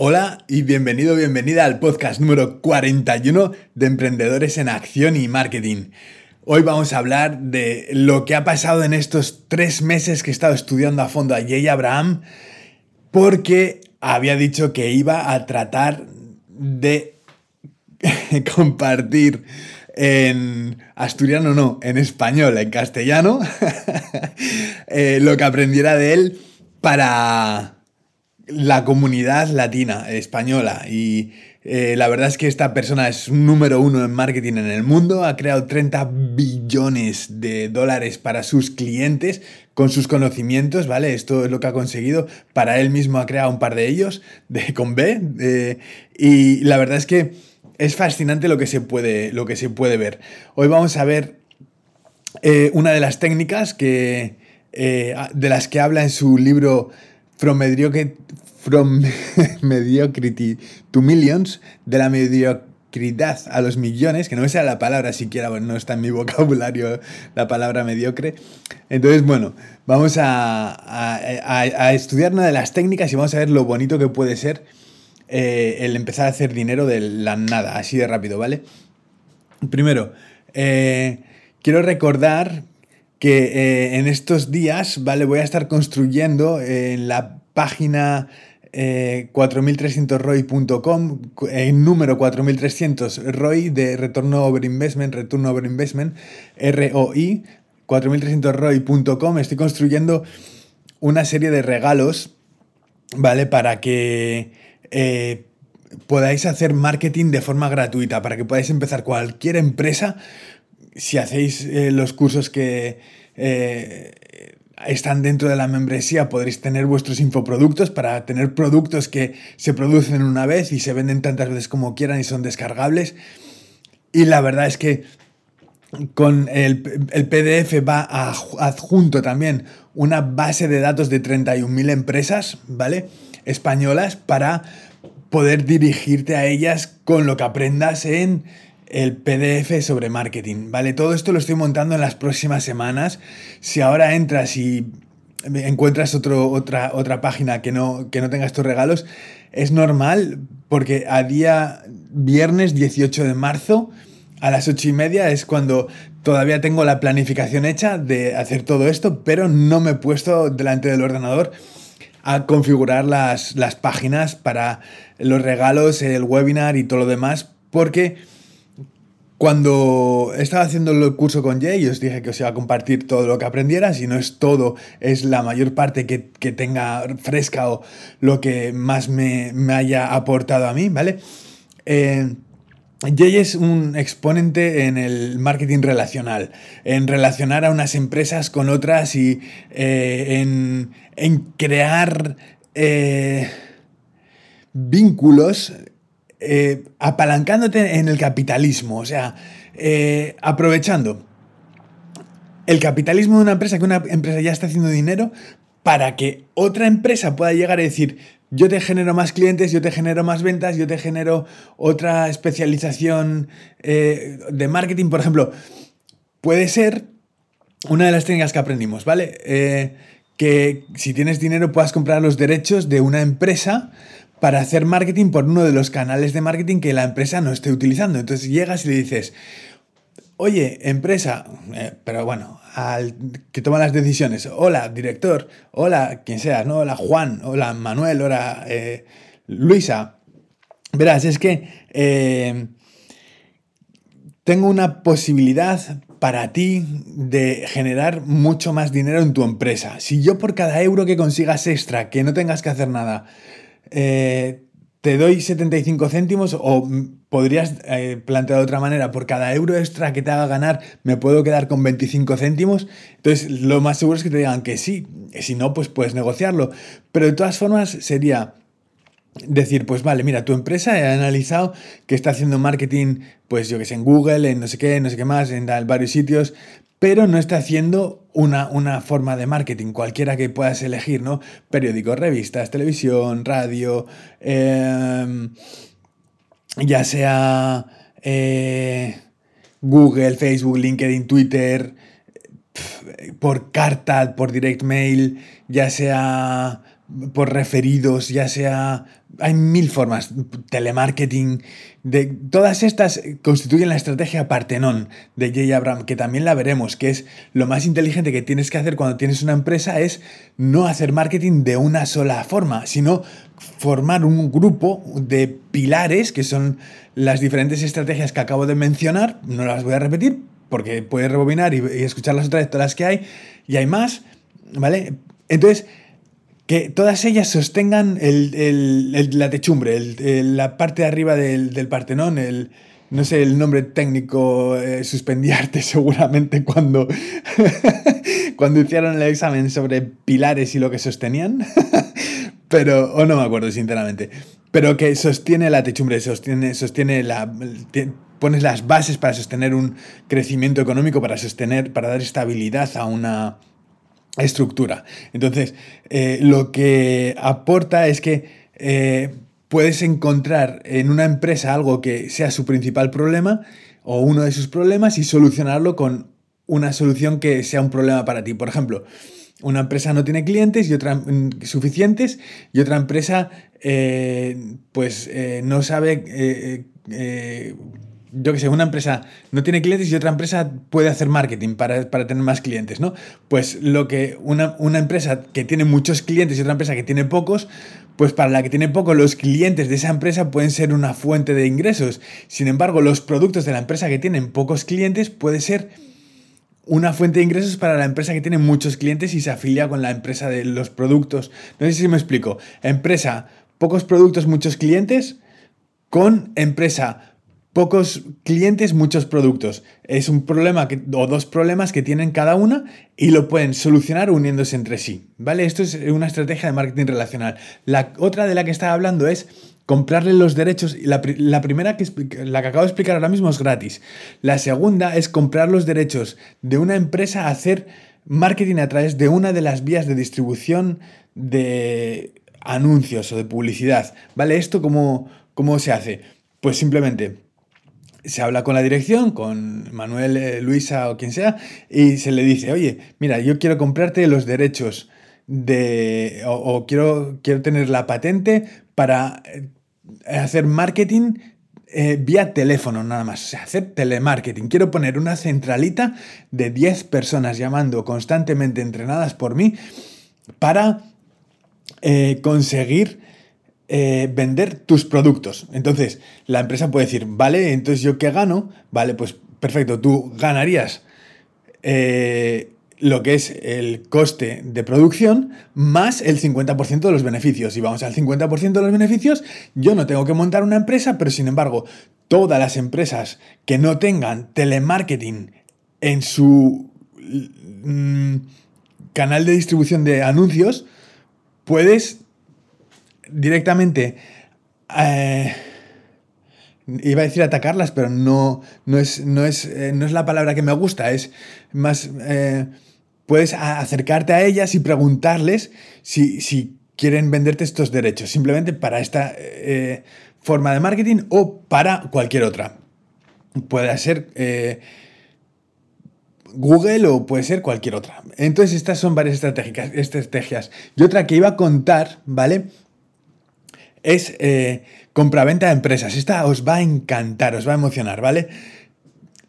Hola y bienvenido, bienvenida al podcast número 41 de Emprendedores en Acción y Marketing. Hoy vamos a hablar de lo que ha pasado en estos tres meses que he estado estudiando a fondo a Jay Abraham porque había dicho que iba a tratar de compartir en asturiano, no, en español, en castellano, eh, lo que aprendiera de él para la comunidad latina, española. Y eh, la verdad es que esta persona es número uno en marketing en el mundo. Ha creado 30 billones de dólares para sus clientes con sus conocimientos, ¿vale? Esto es lo que ha conseguido. Para él mismo ha creado un par de ellos, de, con B. y la verdad es que es fascinante lo que se puede, lo que se puede ver. Hoy vamos a ver eh, una de las técnicas que, eh, de las que habla en su libro From Mediocrity to Millions, de la mediocridad a los millones, que no me sea la palabra siquiera, no está en mi vocabulario la palabra mediocre. Entonces, bueno, vamos a, a, estudiar una de las técnicas y vamos a ver lo bonito que puede ser eh, el empezar a hacer dinero de la nada, así de rápido, ¿vale? Primero, eh, quiero recordar que eh, en estos días, ¿vale? Voy a estar construyendo en la página 4300roy.com, en número 4300 ROI de retorno over investment, return over investment, ROI, 4300roy.com, estoy construyendo una serie de regalos, ¿vale? Para que eh, podáis hacer marketing de forma gratuita, para que podáis empezar cualquier empresa si hacéis eh, los cursos que eh, están dentro de la membresía, podréis tener vuestros infoproductos para tener productos que se producen una vez y se venden tantas veces como quieran y son descargables. Y la verdad es que con el, PDF va adjunto también una base de datos de 31.000 empresas, ¿vale? Españolas para poder dirigirte a ellas con lo que aprendas en el PDF sobre marketing, ¿vale? Todo esto lo estoy montando en las próximas semanas. Si ahora entras y encuentras otro, otra, otra página que no, que no tenga estos regalos, es normal porque a día viernes 18 de marzo a las 8 y media es cuando todavía tengo la planificación hecha de hacer todo esto, pero no me he puesto delante del ordenador a configurar las, las páginas para los regalos, el webinar y todo lo demás, porque cuando estaba haciendo el curso con Jay, os dije que os iba a compartir todo lo que aprendiera. Si no es todo, es la mayor parte que, tenga fresca o lo que más me, haya aportado a mí, ¿vale? Eh, Jay es un exponente en el marketing relacional, en relacionar a unas empresas con otras y eh, en, crear eh, vínculos eh, apalancándote en el capitalismo, o sea, eh, aprovechando el capitalismo de una empresa, que una empresa ya está haciendo dinero, para que otra empresa pueda llegar a decir, yo te genero más clientes, yo te genero más ventas, yo te genero otra especialización eh, de marketing, por ejemplo, puede ser una de las técnicas que aprendimos, ¿vale? que si tienes dinero puedas comprar los derechos de una empresa para hacer marketing por uno de los canales de marketing que la empresa no esté utilizando. Entonces llegas y le dices, oye, empresa, eh, pero bueno, al que toma las decisiones, hola, director, hola, quien sea, ¿no? Hola, Juan, hola, Manuel, hola, eh, Luisa. Verás, es que eh, tengo una posibilidad para ti de generar mucho más dinero en tu empresa. Si yo por cada euro que consigas extra, que no tengas que hacer nada, eh, te doy 75 céntimos o podrías eh, plantear de otra manera, por cada euro extra que te haga ganar me puedo quedar con 25 céntimos. Entonces lo más seguro es que te digan que sí, si no, pues puedes negociarlo. Pero de todas formas sería decir, pues vale, mira, tu empresa ha analizado que está haciendo marketing, pues yo que sé, en Google, en no sé qué, no sé qué más, en varios sitios, pero no está haciendo una, una, forma de marketing, cualquiera que puedas elegir, ¿no? Periódicos, revistas, televisión, radio, em, ya sea eh, Google, Facebook, LinkedIn, Twitter, por carta, por direct mail, ya sea por referidos, ya sea... Hay mil formas, telemarketing, de, todas estas constituyen la estrategia Partenón de Jay Abraham, que también la veremos, que es lo más inteligente que tienes que hacer cuando tienes una empresa es no hacer marketing de una sola forma, sino formar un grupo de pilares, que son las diferentes estrategias que acabo de mencionar, no las voy a repetir porque puedes rebobinar y, escuchar las otras todas las que hay, y hay más, ¿vale? Entonces, que todas ellas sostengan la techumbre, la parte de arriba del, Partenón, el, no sé el nombre técnico, eh, suspendiarte seguramente cuando, cuando hicieron el examen sobre pilares y lo que sostenían, pero, o no me acuerdo sinceramente, pero que sostiene la techumbre, sostiene, sostiene la... Pones las bases para sostener un crecimiento económico, para sostener, para dar estabilidad a una, estructura. Entonces, eh, lo que aporta es que eh, puedes encontrar en una empresa algo que sea su principal problema o uno de sus problemas y solucionarlo con una solución que sea un problema para ti. Por ejemplo, una empresa no tiene clientes y otra mm, suficientes y otra empresa eh, pues no sabe yo que sé, una empresa no tiene clientes y otra empresa puede hacer marketing para, tener más clientes, ¿no? Pues lo que una, una, empresa que tiene muchos clientes y otra empresa que tiene pocos, pues para la que tiene pocos, los clientes de esa empresa pueden ser una fuente de ingresos. Sin embargo, los productos de la empresa que tienen pocos clientes puede ser una fuente de ingresos para la empresa que tiene muchos clientes y se afilia con la empresa de los productos. No sé si me explico. Empresa, pocos productos, muchos clientes, con empresa, pocos clientes, muchos productos. Es un problema o dos problemas que tienen cada una y lo pueden solucionar uniéndose entre sí. ¿Vale? Esto es una estrategia de marketing relacional. La otra de la que estaba hablando es comprarle los derechos. La, la primera que, la que acabo de explicar ahora mismo es gratis. La segunda es comprar los derechos de una empresa a hacer marketing a través de una de las vías de distribución de anuncios o de publicidad. ¿Vale? ¿Esto cómo, cómo se hace? Pues simplemente se habla con la dirección, con Manuel, eh, Luisa o quien sea, y se le dice, oye, mira, yo quiero comprarte los derechos de, o, quiero, quiero tener la patente para eh, hacer marketing eh, vía teléfono nada más, o sea, hacer telemarketing. Quiero poner una centralita de 10 personas llamando constantemente entrenadas por mí para conseguir eh, vender tus productos. Entonces, la empresa puede decir, vale, entonces yo qué gano, vale, pues perfecto, tú ganarías eh, lo que es el coste de producción más el 50% de los beneficios. Y vamos al 50% de los beneficios, yo no tengo que montar una empresa, pero sin embargo, todas las empresas que no tengan telemarketing en su mm, canal de distribución de anuncios, puedes directamente... Eh, iba a decir atacarlas, pero no, no, es, no, es, eh, no es la palabra que me gusta, es más... Eh, puedes acercarte a ellas y preguntarles si, si, quieren venderte estos derechos, simplemente para esta forma de marketing o para cualquier otra. Puede ser Google o puede ser cualquier otra. Entonces estas son varias estrategias. Y otra que iba a contar, ¿vale? Es eh, compraventa de empresas. Esta os va a encantar, os va a emocionar, ¿vale?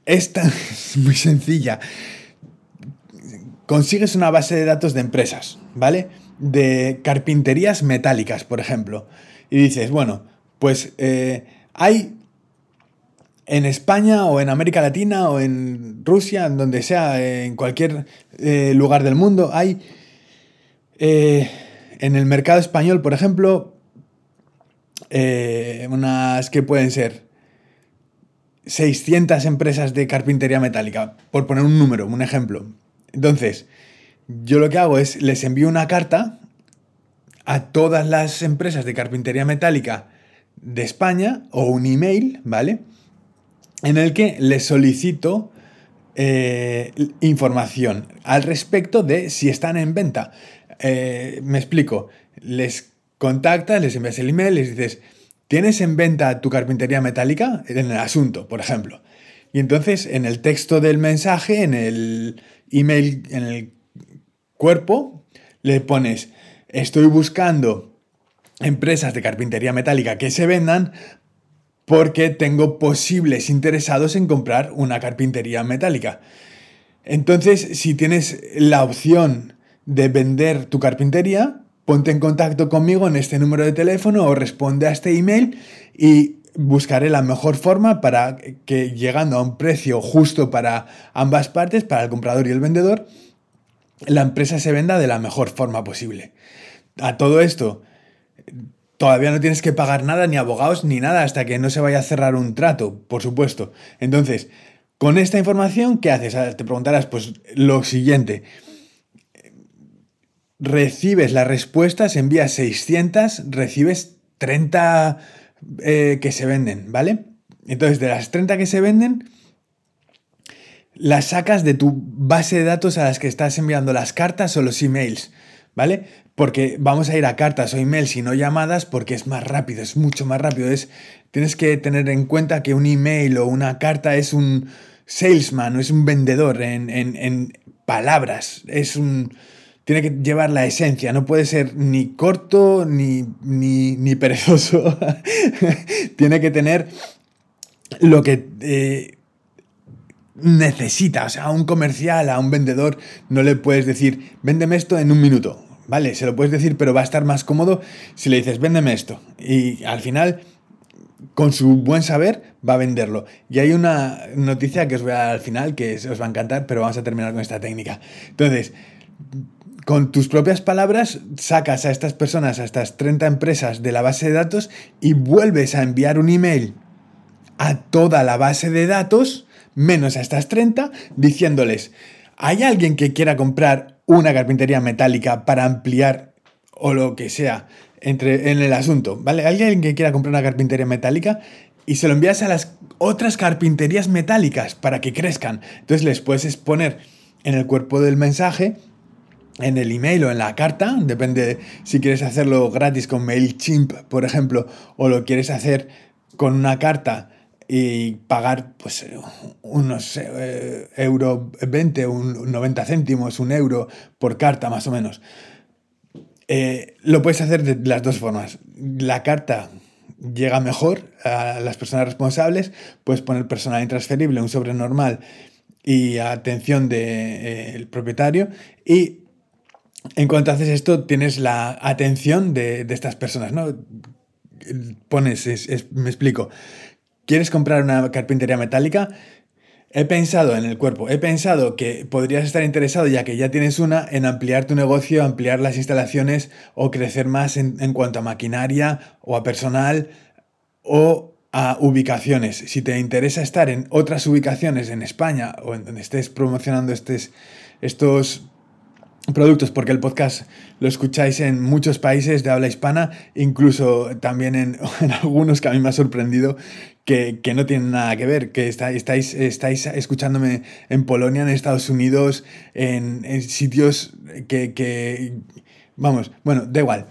Esta es muy sencilla. Consigues una base de datos de empresas, ¿vale? De carpinterías metálicas, por ejemplo. Y dices, bueno, pues eh, hay en España o en América Latina o en Rusia, en donde sea, en cualquier eh, lugar del mundo, hay en el mercado español, por ejemplo, eh, unas que pueden ser 600 empresas de carpintería metálica, por poner un número, un ejemplo. Entonces, yo lo que hago es les envío una carta a todas las empresas de carpintería metálica de España o un email, ¿vale? En el que les solicito eh, información al respecto de si están en venta. Eh, me explico, les contactas, les envías el email, les dices, ¿tienes en venta tu carpintería metálica? En el asunto, por ejemplo. Y entonces en el texto del mensaje, en el email, en el cuerpo, le pones, estoy buscando empresas de carpintería metálica que se vendan porque tengo posibles interesados en comprar una carpintería metálica. Entonces, si tienes la opción de vender tu carpintería, ponte en contacto conmigo en este número de teléfono o responde a este email y buscaré la mejor forma para que llegando a un precio justo para ambas partes, para el comprador y el vendedor, la empresa se venda de la mejor forma posible. A todo esto, todavía no tienes que pagar nada, ni abogados, ni nada, hasta que no se vaya a cerrar un trato, por supuesto. Entonces, con esta información, ¿qué haces? Te preguntarás, pues lo siguiente. Recibes las respuestas, envías 600, recibes 30 eh, que se venden, ¿vale? Entonces, de las 30 que se venden, las sacas de tu base de datos a las que estás enviando las cartas o los emails, ¿vale? Porque vamos a ir a cartas o emails y no llamadas porque es más rápido, es mucho más rápido. Es, tienes que tener en cuenta que un email o una carta es un salesman es un vendedor en, en palabras, es un tiene que llevar la esencia, no puede ser ni corto ni, ni, perezoso. tiene que tener lo que eh, necesita. O sea, a un comercial, a un vendedor, no le puedes decir, véndeme esto en un minuto. Vale, se lo puedes decir, pero va a estar más cómodo si le dices, véndeme esto. Y al final, con su buen saber, va a venderlo. Y hay una noticia que os voy a dar al final que os va a encantar, pero vamos a terminar con esta técnica. Entonces, con tus propias palabras sacas a estas personas, a estas 30 empresas de la base de datos y vuelves a enviar un email a toda la base de datos, menos a estas 30, diciéndoles, ¿hay alguien que quiera comprar una carpintería metálica para ampliar o lo que sea entre, en el asunto? ¿Vale? ¿Hay alguien que quiera comprar una carpintería metálica? Y se lo envías a las otras carpinterías metálicas para que crezcan. Entonces les puedes exponer en el cuerpo del mensaje en el email o en la carta, depende si quieres hacerlo gratis con MailChimp, por ejemplo, o lo quieres hacer con una carta y pagar pues unos eh, euro 20, un 90 céntimos, un euro por carta más o menos. Eh, lo puedes hacer de las dos formas. La carta llega mejor a las personas responsables, puedes poner personal intransferible, un sobre normal y atención del de, propietario y en cuanto haces esto, tienes la atención de, estas personas, ¿no? Pones, me explico, ¿quieres comprar una carpintería metálica? He pensado en el cuerpo, he pensado que podrías estar interesado, ya que ya tienes una, en ampliar tu negocio, ampliar las instalaciones o crecer más en, en cuanto a maquinaria o a personal o a ubicaciones. Si te interesa estar en otras ubicaciones en España o en donde estés promocionando estos productos, porque el podcast lo escucháis en muchos países de habla hispana, incluso también en, algunos que a mí me ha sorprendido que, no tienen nada que ver, que estáis, estáis escuchándome en Polonia, en Estados Unidos, en, sitios que, Vamos, bueno, da igual.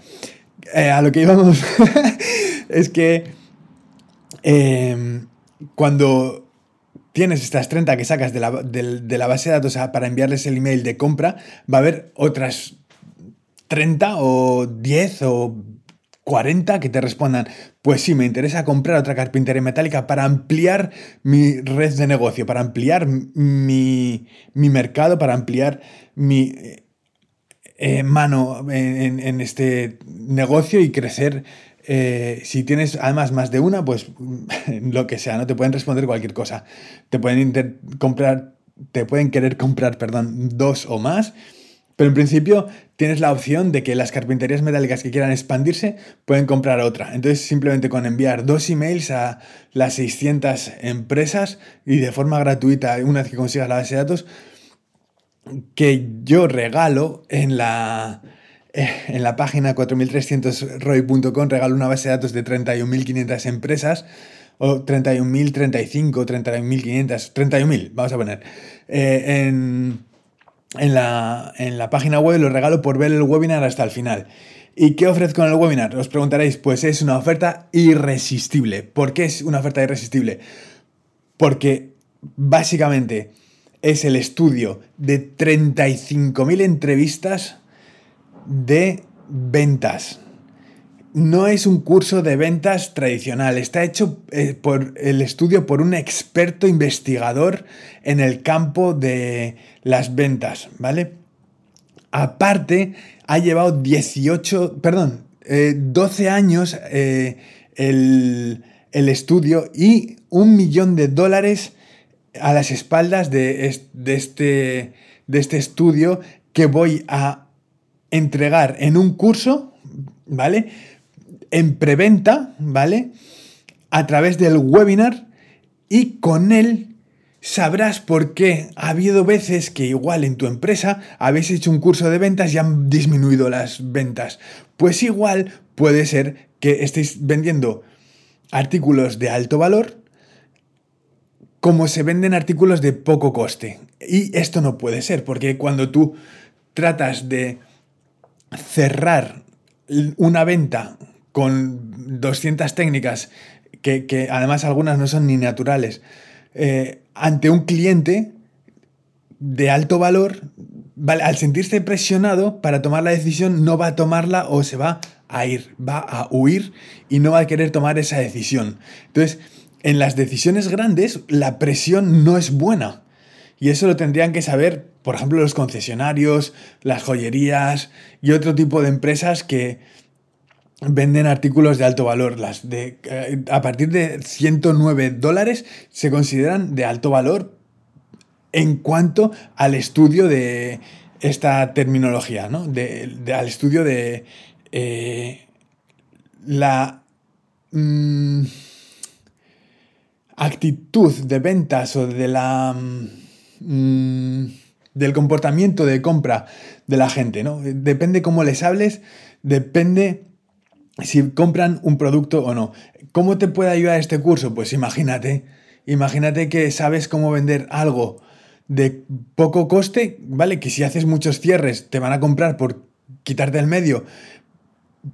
Eh, a lo que íbamos es que eh, cuando tienes estas 30 que sacas de la, base de datos para enviarles el email de compra, va a haber otras 30 o 10 o 40 que te respondan, pues sí, me interesa comprar otra carpintería metálica para ampliar mi red de negocio, para ampliar mi, mercado, para ampliar mi eh, mano en, este negocio y crecer eh, si tienes además más de una, pues lo que sea, ¿no? Te pueden responder cualquier cosa. Te pueden comprar, te pueden querer comprar, perdón, dos o más. Pero en principio tienes la opción de que las carpinterías metálicas que quieran expandirse pueden comprar otra. Entonces simplemente con enviar dos emails a las 600 empresas y de forma gratuita, una vez que consigas la base de datos, que yo regalo en la, en la página 4300roy.com regalo una base de datos de 31.500 empresas, o 31.035, 31.500, 31.000, vamos a poner. Eh, en, la, en la página web lo regalo por ver el webinar hasta el final. ¿Y qué ofrezco en el webinar? Os preguntaréis, pues es una oferta irresistible. ¿Por qué es una oferta irresistible? Porque básicamente es el estudio de 35.000 entrevistas de ventas. No es un curso de ventas tradicional, está hecho eh, por el estudio por un experto investigador en el campo de las ventas, ¿vale? Aparte, ha llevado 18, perdón, 12 eh, años eh, el, el, estudio y un millón de dólares a las espaldas de, de, este, de este estudio que voy a entregar en un curso, ¿vale? En preventa, ¿vale? A través del webinar y con él sabrás por qué ha habido veces que igual en tu empresa habéis hecho un curso de ventas y han disminuido las ventas. Pues igual puede ser que estéis vendiendo artículos de alto valor como se venden artículos de poco coste. Y esto no puede ser, porque cuando tú tratas de cerrar una venta con 200 técnicas, que, además algunas no son ni naturales, eh, ante un cliente de alto valor, al sentirse presionado para tomar la decisión, no va a tomarla o se va a ir, va a huir y no va a querer tomar esa decisión. Entonces, en las decisiones grandes, la presión no es buena. Y eso lo tendrían que saber, por ejemplo, los concesionarios, las joyerías y otro tipo de empresas que venden artículos de alto valor. Eh, a partir de 109 dólares se consideran de alto valor en cuanto al estudio de esta terminología, ¿no? Al estudio de eh, la mm, actitud de ventas o de la Mm, del comportamiento de compra de la gente, ¿no? Depende cómo les hables, depende si compran un producto o no. ¿Cómo te puede ayudar este curso? Pues imagínate, imagínate que sabes cómo vender algo de poco coste, ¿vale? Que si haces muchos cierres te van a comprar por quitarte el medio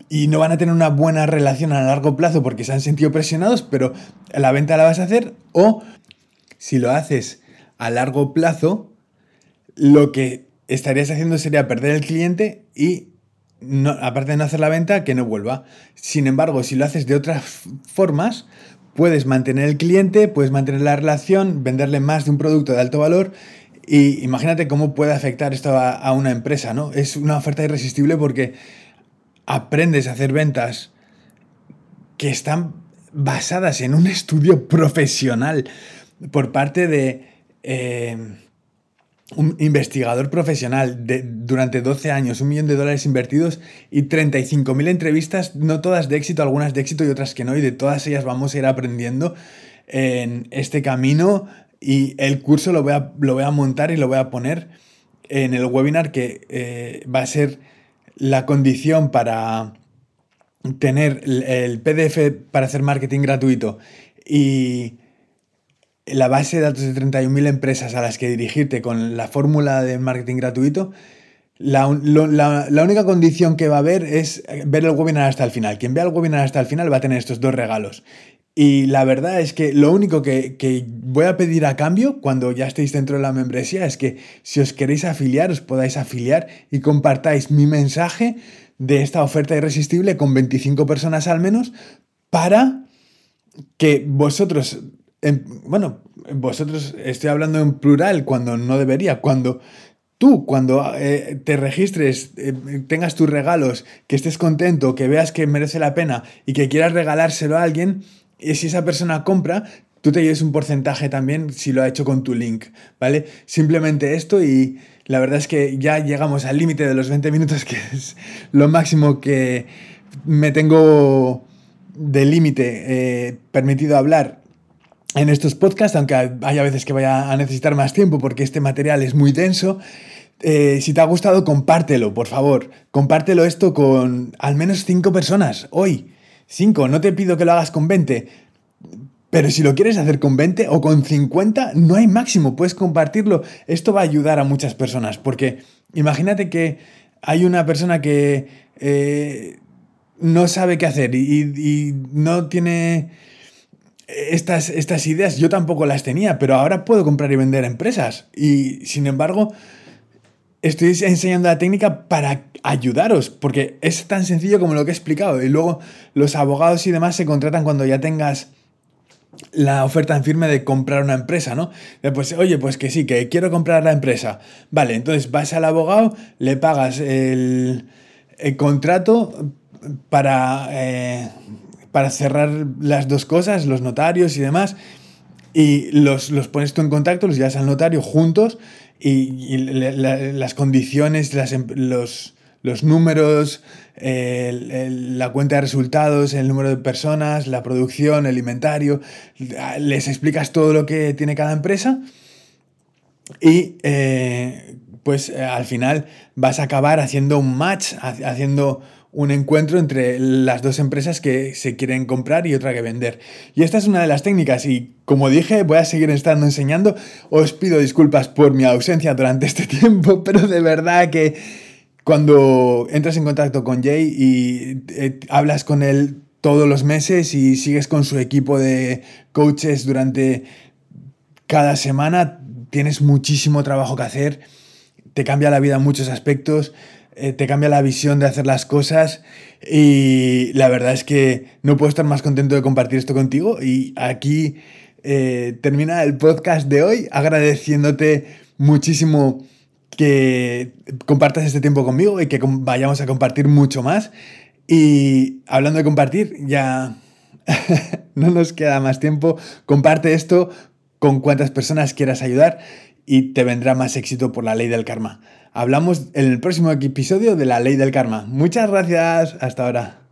y no van a tener una buena relación a largo plazo porque se han sentido presionados, pero la venta la vas a hacer o si lo haces a largo plazo, lo que estarías haciendo sería perder el cliente y, aparte de no hacer la venta, que no vuelva. Sin embargo, si lo haces de otras formas, puedes mantener el cliente, puedes mantener la relación, venderle más de un producto de alto valor. Y imagínate cómo puede afectar esto a, a una empresa, ¿no? Es una oferta irresistible porque aprendes a hacer ventas que están basadas en un estudio profesional por parte de eh, un investigador profesional de, durante 12 años, un millón de dólares invertidos y 35.000 entrevistas, no todas de éxito, algunas de éxito y otras que no, y de todas ellas vamos a ir aprendiendo en este camino y el curso lo voy a, lo voy a montar y lo voy a poner en el webinar que eh, va a ser la condición para tener el PDF para hacer marketing gratuito. Y la base de datos de 31.000 empresas a las que dirigirte con la fórmula de marketing gratuito, la, única condición que va a haber es ver el webinar hasta el final. Quien vea el webinar hasta el final va a tener estos dos regalos. Y la verdad es que lo único que, que, voy a pedir a cambio cuando ya estéis dentro de la membresía es que si os queréis afiliar, os podáis afiliar y compartáis mi mensaje de esta oferta irresistible con 25 personas al menos para que vosotros bueno, vosotros estoy hablando en plural cuando no debería, cuando tú, cuando eh, te registres, eh, tengas tus regalos, que estés contento, que veas que merece la pena y que quieras regalárselo a alguien, y si esa persona compra, tú te lleves un porcentaje también si lo ha hecho con tu link, ¿vale? Simplemente esto y la verdad es que ya llegamos al límite de los 20 minutos, que es lo máximo que me tengo de límite eh, permitido hablar en estos podcasts, aunque haya veces que vaya a necesitar más tiempo porque este material es muy denso. Eh, si te ha gustado, compártelo, por favor. Compártelo esto con al menos 5 personas hoy. 5, no te pido que lo hagas con 20. Pero si lo quieres hacer con 20 o con 50, no hay máximo, puedes compartirlo. Esto va a ayudar a muchas personas, porque imagínate que hay una persona que eh, no sabe qué hacer y no tiene estas, estas ideas yo tampoco las tenía, pero ahora puedo comprar y vender empresas. Y sin embargo, estoy enseñando la técnica para ayudaros, porque es tan sencillo como lo que he explicado. Y luego los abogados y demás se contratan cuando ya tengas la oferta en firme de comprar una empresa, ¿no? Pues, oye, pues que sí, que quiero comprar la empresa. Vale, entonces vas al abogado, le pagas el, contrato para, eh, para cerrar las dos cosas, los notarios y demás, y los, los pones tú en contacto, los llevas al notario juntos y, las condiciones, em, los, los números, la cuenta de resultados, el número de personas, la producción, el inventario, les explicas todo lo que tiene cada empresa y eh, pues al final vas a acabar haciendo un match, haciendo un encuentro entre las dos empresas que se quieren comprar y otra que vender. Y esta es una de las técnicas y como dije voy a seguir estando enseñando. Os pido disculpas por mi ausencia durante este tiempo, pero de verdad que cuando entras en contacto con Jay y eh, hablas con él todos los meses y sigues con su equipo de coaches durante cada semana, tienes muchísimo trabajo que hacer, te cambia la vida en muchos aspectos. Eh, te cambia la visión de hacer las cosas y la verdad es que no puedo estar más contento de compartir esto contigo y aquí eh, termina el podcast de hoy agradeciéndote muchísimo que compartas este tiempo conmigo y que vayamos a compartir mucho más. Y hablando de compartir, ya no nos queda más tiempo. Comparte esto con cuantas personas quieras ayudar y te vendrá más éxito por la ley del karma. Hablamos en el próximo episodio de la ley del karma. Muchas gracias. Hasta ahora.